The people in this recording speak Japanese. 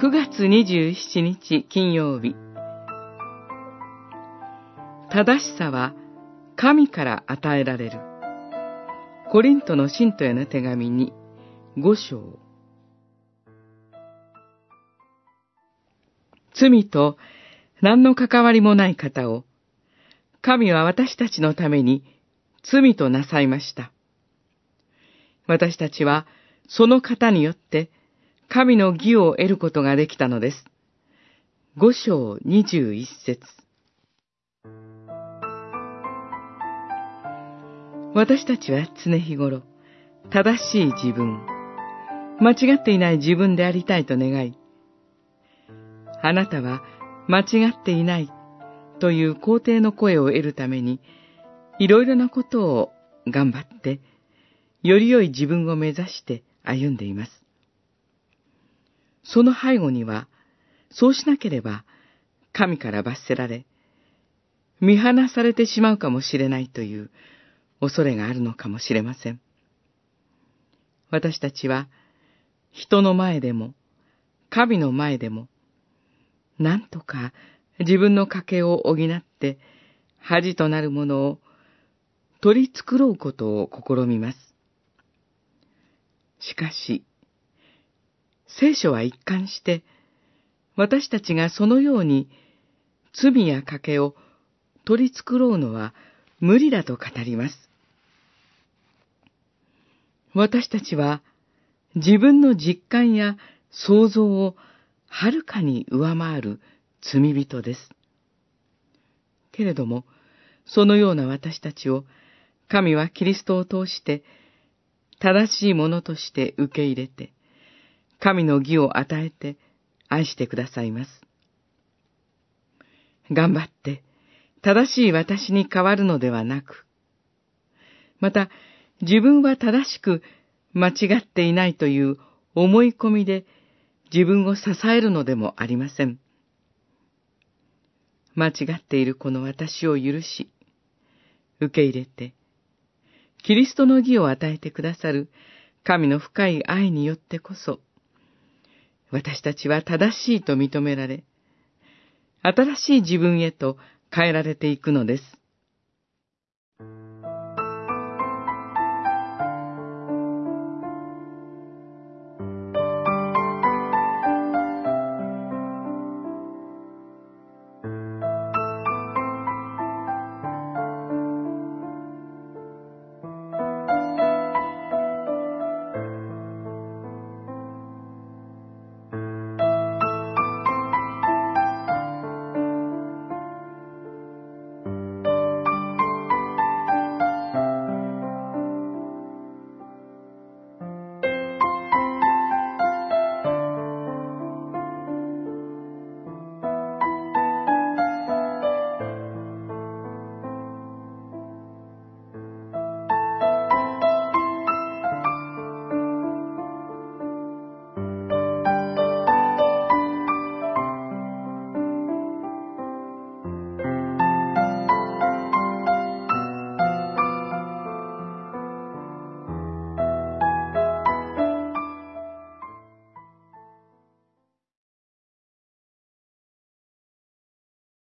9月27日金曜日。正しさは神から与えられる。コリントの信徒への手紙に5章。罪と何の関わりもない方を神は私たちのために罪となさいました。私たちはその方によって神の義を得ることができたのです。五章二十一節私たちは常日頃、正しい自分、間違っていない自分でありたいと願い、あなたは間違っていないという肯定の声を得るために、いろいろなことを頑張って、より良い自分を目指して歩んでいます。その背後には、そうしなければ、神から罰せられ、見放されてしまうかもしれないという恐れがあるのかもしれません。私たちは、人の前でも、神の前でも、なんとか自分の家計を補って、恥となるものを取り繕うことを試みます。しかし、聖書は一貫して、私たちがそのように罪や賭けを取り繕うのは無理だと語ります。私たちは自分の実感や想像をはるかに上回る罪人です。けれども、そのような私たちを神はキリストを通して正しいものとして受け入れて、神の義を与えて愛してくださいます。頑張って正しい私に変わるのではなく、また自分は正しく間違っていないという思い込みで自分を支えるのでもありません。間違っているこの私を許し、受け入れて、キリストの義を与えてくださる神の深い愛によってこそ、私たちは正しいと認められ、新しい自分へと変えられていくのです。